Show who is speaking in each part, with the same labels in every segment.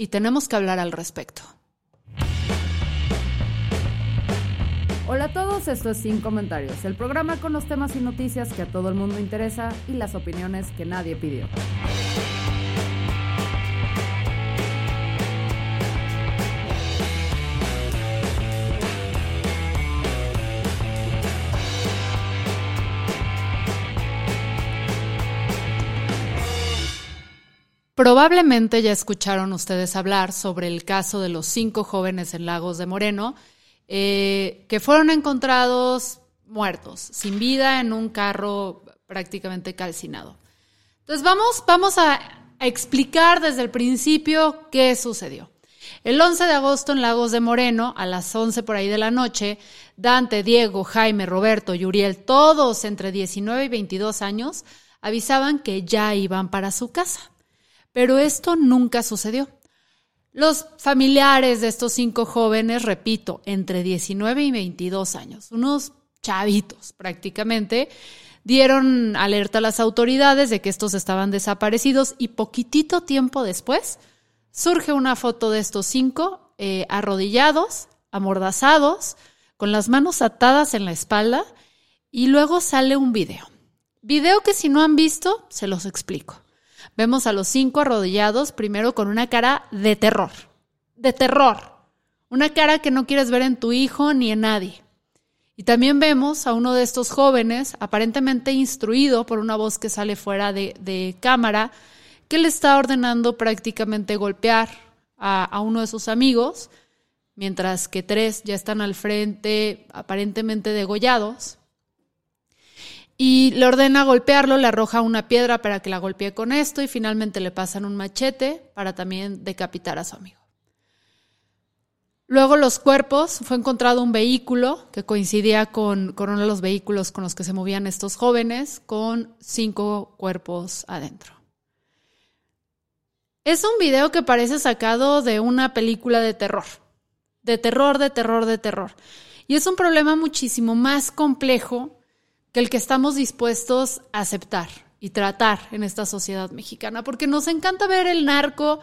Speaker 1: y tenemos que hablar al respecto.
Speaker 2: Hola a todos, esto es Sin Comentarios, el programa con los temas y noticias que a todo el mundo interesa y las opiniones que nadie pidió.
Speaker 1: Probablemente ya escucharon ustedes hablar sobre el caso de los cinco jóvenes en Lagos de Moreno eh, que fueron encontrados muertos, sin vida, en un carro prácticamente calcinado. Entonces vamos, vamos a explicar desde el principio qué sucedió. El 11 de agosto en Lagos de Moreno, a las 11 por ahí de la noche, Dante, Diego, Jaime, Roberto y Uriel, todos entre 19 y 22 años, avisaban que ya iban para su casa. Pero esto nunca sucedió. Los familiares de estos cinco jóvenes, repito, entre 19 y 22 años, unos chavitos prácticamente, dieron alerta a las autoridades de que estos estaban desaparecidos y poquitito tiempo después surge una foto de estos cinco eh, arrodillados, amordazados, con las manos atadas en la espalda y luego sale un video. Video que si no han visto, se los explico. Vemos a los cinco arrodillados, primero con una cara de terror, de terror, una cara que no quieres ver en tu hijo ni en nadie. Y también vemos a uno de estos jóvenes, aparentemente instruido por una voz que sale fuera de, cámara, que le está ordenando prácticamente golpear a, a uno de sus amigos, mientras que tres ya están al frente, aparentemente degollados y le ordena golpearlo, le arroja una piedra para que la golpee con esto y finalmente le pasan un machete para también decapitar a su amigo. Luego los cuerpos, fue encontrado un vehículo que coincidía con, con, uno de los vehículos con los que se movían estos jóvenes, con cinco cuerpos adentro. Es un video que parece sacado de una película de terror, de terror, de terror, de terror. Y es un problema muchísimo más complejo que el que estamos dispuestos a aceptar y tratar en esta sociedad mexicana, porque nos encanta ver el narco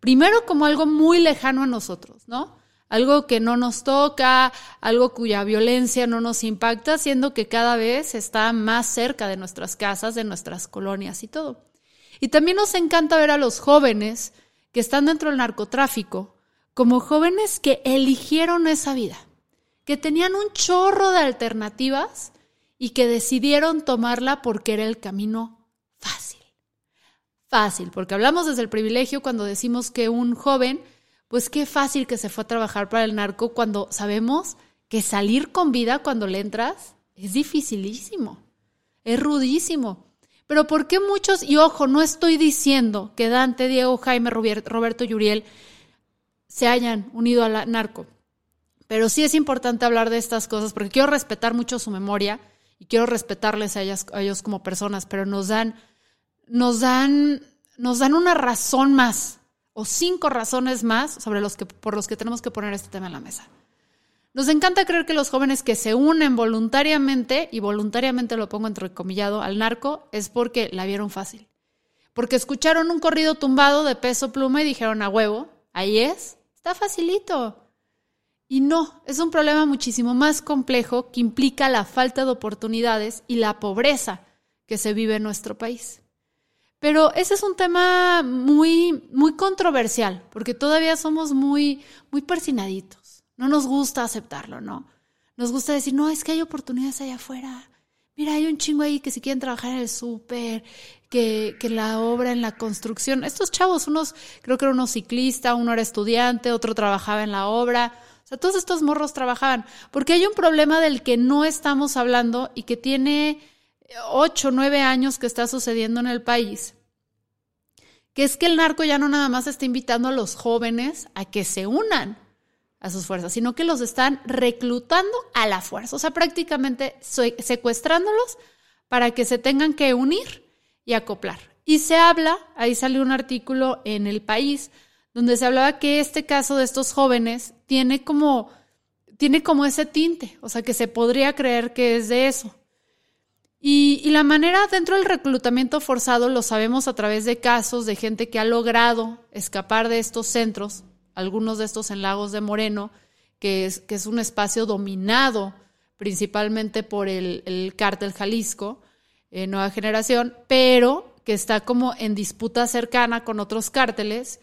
Speaker 1: primero como algo muy lejano a nosotros, ¿no? Algo que no nos toca, algo cuya violencia no nos impacta, siendo que cada vez está más cerca de nuestras casas, de nuestras colonias y todo. Y también nos encanta ver a los jóvenes que están dentro del narcotráfico como jóvenes que eligieron esa vida, que tenían un chorro de alternativas y que decidieron tomarla porque era el camino fácil. Fácil, porque hablamos desde el privilegio cuando decimos que un joven, pues qué fácil que se fue a trabajar para el narco cuando sabemos que salir con vida cuando le entras es dificilísimo, es rudísimo. Pero ¿por qué muchos, y ojo, no estoy diciendo que Dante, Diego, Jaime, Roberto y Uriel se hayan unido al narco, pero sí es importante hablar de estas cosas porque quiero respetar mucho su memoria y quiero respetarles a, ellas, a ellos como personas, pero nos dan, nos dan, nos dan una razón más o cinco razones más sobre los que, por los que tenemos que poner este tema en la mesa. Nos encanta creer que los jóvenes que se unen voluntariamente, y voluntariamente lo pongo entrecomillado, al narco, es porque la vieron fácil. Porque escucharon un corrido tumbado de peso pluma y dijeron a huevo, ahí es, está facilito. Y no, es un problema muchísimo más complejo que implica la falta de oportunidades y la pobreza que se vive en nuestro país. Pero ese es un tema muy, muy controversial, porque todavía somos muy, muy persinaditos. No nos gusta aceptarlo, ¿no? Nos gusta decir, no, es que hay oportunidades allá afuera. Mira, hay un chingo ahí que si quieren trabajar en el súper, que, que la obra en la construcción. Estos chavos, unos, creo que era uno ciclista, uno era estudiante, otro trabajaba en la obra sea, todos estos morros trabajaban, porque hay un problema del que no estamos hablando y que tiene ocho, nueve años que está sucediendo en el país, que es que el narco ya no nada más está invitando a los jóvenes a que se unan a sus fuerzas, sino que los están reclutando a la fuerza, o sea, prácticamente secuestrándolos para que se tengan que unir y acoplar. Y se habla, ahí salió un artículo en El País, donde se hablaba que este caso de estos jóvenes tiene como, tiene como ese tinte, o sea, que se podría creer que es de eso. Y, la manera dentro del reclutamiento forzado lo sabemos a través de casos de gente que ha logrado escapar de estos centros, algunos de estos en Lagos de Moreno, que es, que es un espacio dominado principalmente por el, el cártel Jalisco, eh, Nueva Generación, pero que está como en disputa cercana con otros cárteles.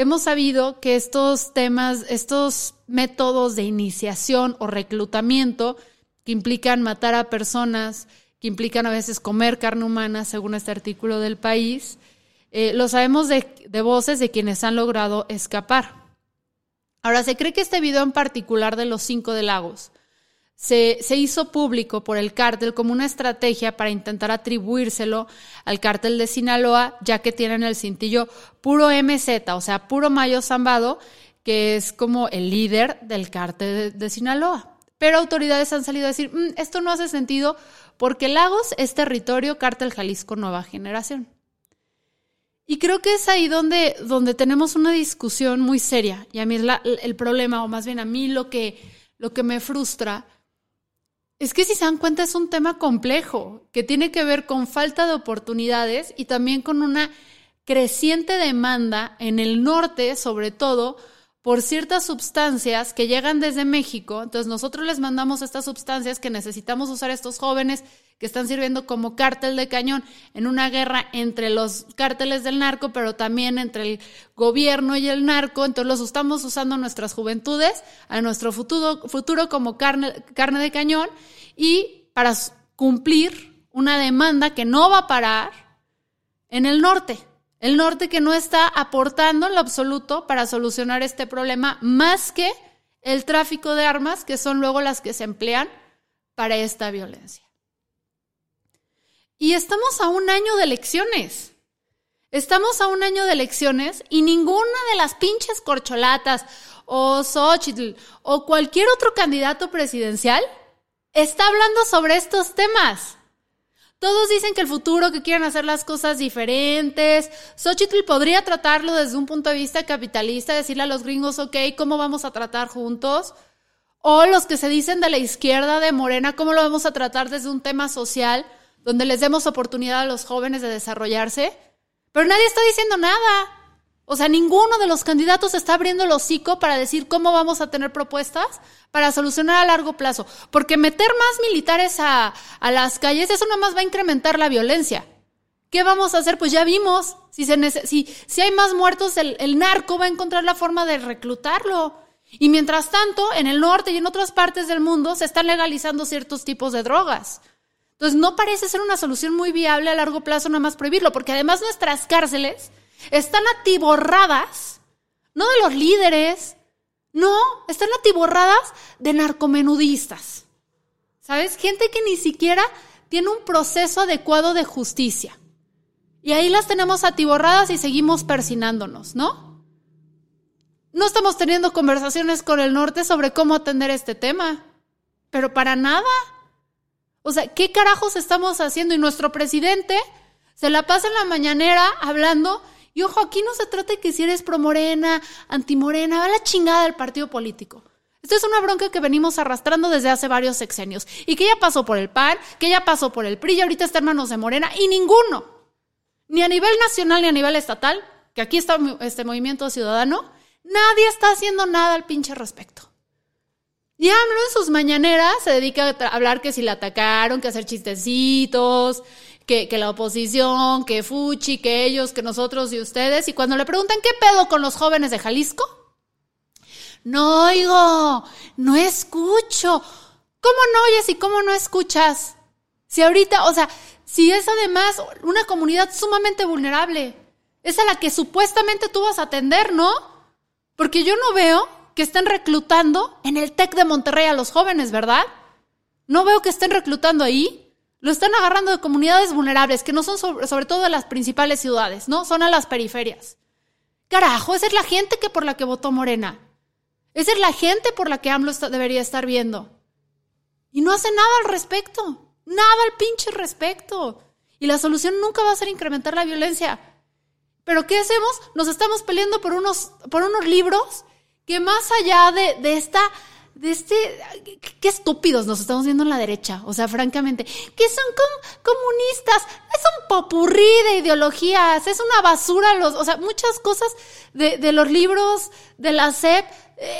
Speaker 1: Hemos sabido que estos temas, estos métodos de iniciación o reclutamiento que implican matar a personas, que implican a veces comer carne humana, según este artículo del país, eh, lo sabemos de, voces de quienes han logrado escapar. Ahora, se cree que este video en particular de los cinco de Lagos se, hizo público por el cártel como una estrategia para intentar atribuírselo al cártel de Sinaloa, ya que tienen el cintillo puro MZ, o sea, puro Mayo Zambado, que es como el líder del cártel de, Sinaloa. Pero autoridades han salido a decir, mm, esto no hace sentido porque Lagos es territorio cártel Jalisco Nueva Generación. Y creo que es ahí donde, donde tenemos una discusión muy seria. Y a mí es el problema, o más bien a mí lo que, lo que me frustra, es que si se dan cuenta es un tema complejo, que tiene que ver con falta de oportunidades y también con una creciente demanda en el norte, sobre todo, por ciertas sustancias que llegan desde México. Entonces nosotros les mandamos estas sustancias que necesitamos usar estos jóvenes que están sirviendo como cártel de cañón en una guerra entre los cárteles del narco, pero también entre el gobierno y el narco. Entonces estamos usando nuestras juventudes, a nuestro futuro, futuro como carne, carne de cañón y para cumplir una demanda que no va a parar en el norte. El norte que no está aportando en lo absoluto para solucionar este problema más que el tráfico de armas, que son luego las que se emplean para esta violencia. Y estamos a un año de elecciones. Estamos a un año de elecciones y ninguna de las pinches corcholatas o Xochitl o cualquier otro candidato presidencial está hablando sobre estos temas. Todos dicen que el futuro, que quieren hacer las cosas diferentes. Xochitl podría tratarlo desde un punto de vista capitalista, decirle a los gringos, ok, ¿cómo vamos a tratar juntos? O los que se dicen de la izquierda de Morena, ¿cómo lo vamos a tratar desde un tema social, donde les demos oportunidad a los jóvenes de desarrollarse? Pero nadie está diciendo nada. O sea, ninguno de los candidatos está abriendo el hocico para decir cómo vamos a tener propuestas para solucionar a largo plazo. Porque meter más militares a, las calles, eso más va a incrementar la violencia. ¿Qué vamos a hacer? Pues ya vimos. Si, se si, si hay más muertos, el, el narco va a encontrar la forma de reclutarlo. Y mientras tanto, en el norte y en otras partes del mundo se están legalizando ciertos tipos de drogas. Entonces, no parece ser una solución muy viable a largo plazo nada más prohibirlo, porque además nuestras cárceles están atiborradas, no de los líderes, no, están atiborradas de narcomenudistas. ¿Sabes? Gente que ni siquiera tiene un proceso adecuado de justicia. Y ahí las tenemos atiborradas y seguimos persinándonos, ¿no? No estamos teniendo conversaciones con el norte sobre cómo atender este tema, pero para nada. O sea, ¿qué carajos estamos haciendo? Y nuestro presidente se la pasa en la mañanera hablando y ojo, aquí no se trata de que si eres pro morena, antimorena, va la chingada del partido político. Esto es una bronca que venimos arrastrando desde hace varios sexenios y que ya pasó por el PAN, que ya pasó por el PRI y ahorita está en manos de Morena y ninguno, ni a nivel nacional ni a nivel estatal, que aquí está este movimiento ciudadano, nadie está haciendo nada al pinche respecto. Y AMLO en sus mañaneras se dedica a hablar que si la atacaron, que hacer chistecitos, que, la oposición, que Fuchi, que ellos, que nosotros y ustedes. Y cuando le preguntan qué pedo con los jóvenes de Jalisco, no oigo, no escucho. ¿Cómo no oyes y cómo no escuchas? Si ahorita, o sea, si es además una comunidad sumamente vulnerable, es a la que supuestamente tú vas a atender, ¿no? Porque yo no veo que estén reclutando en el TEC de Monterrey a los jóvenes, ¿verdad? No veo que estén reclutando ahí. Lo están agarrando de comunidades vulnerables, que no son sobre, todo de las principales ciudades, ¿no? Son a las periferias. Carajo, esa es la gente que por la que votó Morena. Esa es la gente por la que AMLO debería estar viendo. Y no hace nada al respecto. Nada al pinche respecto. Y la solución nunca va a ser incrementar la violencia. Pero ¿qué hacemos? Nos estamos peleando por unos, por unos libros que más allá de, de esta de este, qué estúpidos nos estamos viendo en la derecha, o sea, francamente, que son comunistas, es un popurrí de ideologías, es una basura, los, o sea, muchas cosas de, de los libros de la SEP,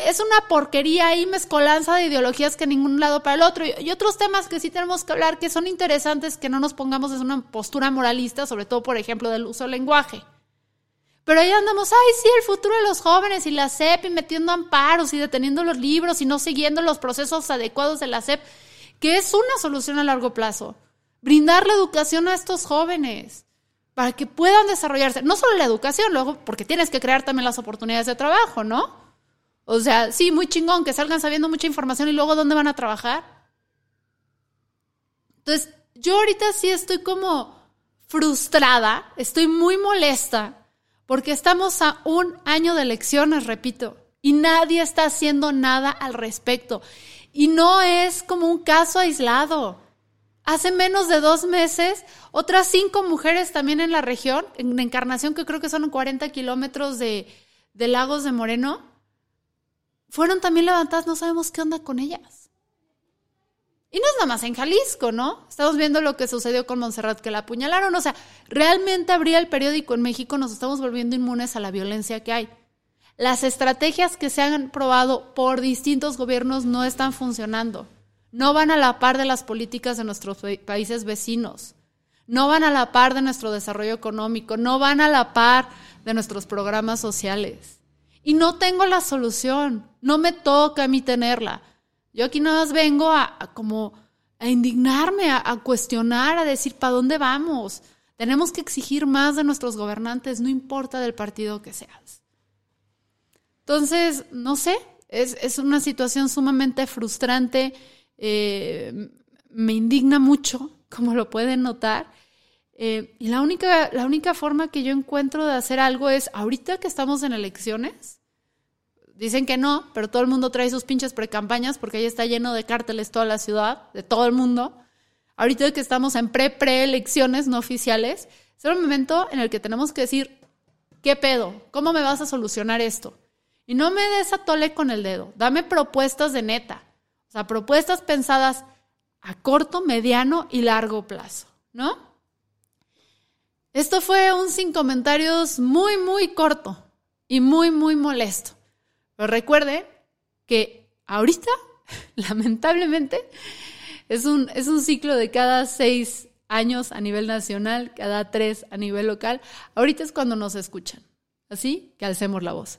Speaker 1: es una porquería ahí, mezcolanza de ideologías que ningún lado para el otro. Y, y, otros temas que sí tenemos que hablar, que son interesantes, que no nos pongamos en una postura moralista, sobre todo, por ejemplo, del uso del lenguaje. Pero ahí andamos, ay, sí, el futuro de los jóvenes y la SEP y metiendo amparos y deteniendo los libros y no siguiendo los procesos adecuados de la SEP, que es una solución a largo plazo. Brindar la educación a estos jóvenes para que puedan desarrollarse. No solo la educación, luego, porque tienes que crear también las oportunidades de trabajo, ¿no? O sea, sí, muy chingón, que salgan sabiendo mucha información y luego dónde van a trabajar. Entonces, yo ahorita sí estoy como frustrada, estoy muy molesta porque estamos a un año de elecciones, repito, y nadie está haciendo nada al respecto. Y no es como un caso aislado. Hace menos de dos meses, otras cinco mujeres también en la región, en Encarnación, que creo que son 40 kilómetros de, de Lagos de Moreno, fueron también levantadas, no sabemos qué onda con ellas. Y no es nada más en Jalisco, ¿no? Estamos viendo lo que sucedió con Montserrat, que la apuñalaron. O sea, realmente abría el periódico en México, nos estamos volviendo inmunes a la violencia que hay. Las estrategias que se han probado por distintos gobiernos no están funcionando. No van a la par de las políticas de nuestros países vecinos. No van a la par de nuestro desarrollo económico. No van a la par de nuestros programas sociales. Y no tengo la solución. No me toca a mí tenerla. Yo aquí nada más vengo a, como a indignarme, a, cuestionar, a decir, ¿para dónde vamos? Tenemos que exigir más de nuestros gobernantes, no importa del partido que seas. Entonces, no sé, es, una situación sumamente frustrante, eh, me indigna mucho, como lo pueden notar. Eh, y la única, la única forma que yo encuentro de hacer algo es, ahorita que estamos en elecciones, Dicen que no, pero todo el mundo trae sus pinches precampañas porque ahí está lleno de cárteles toda la ciudad, de todo el mundo. Ahorita que estamos en pre-preelecciones no oficiales, es el momento en el que tenemos que decir, ¿qué pedo? ¿Cómo me vas a solucionar esto? Y no me des a tole con el dedo, dame propuestas de neta. O sea, propuestas pensadas a corto, mediano y largo plazo, ¿no? Esto fue un sin comentarios muy, muy corto y muy, muy molesto. Pero recuerde que ahorita, lamentablemente, es un, es un ciclo de cada seis años a nivel nacional, cada tres a nivel local. Ahorita es cuando nos escuchan. Así que alcemos la voz.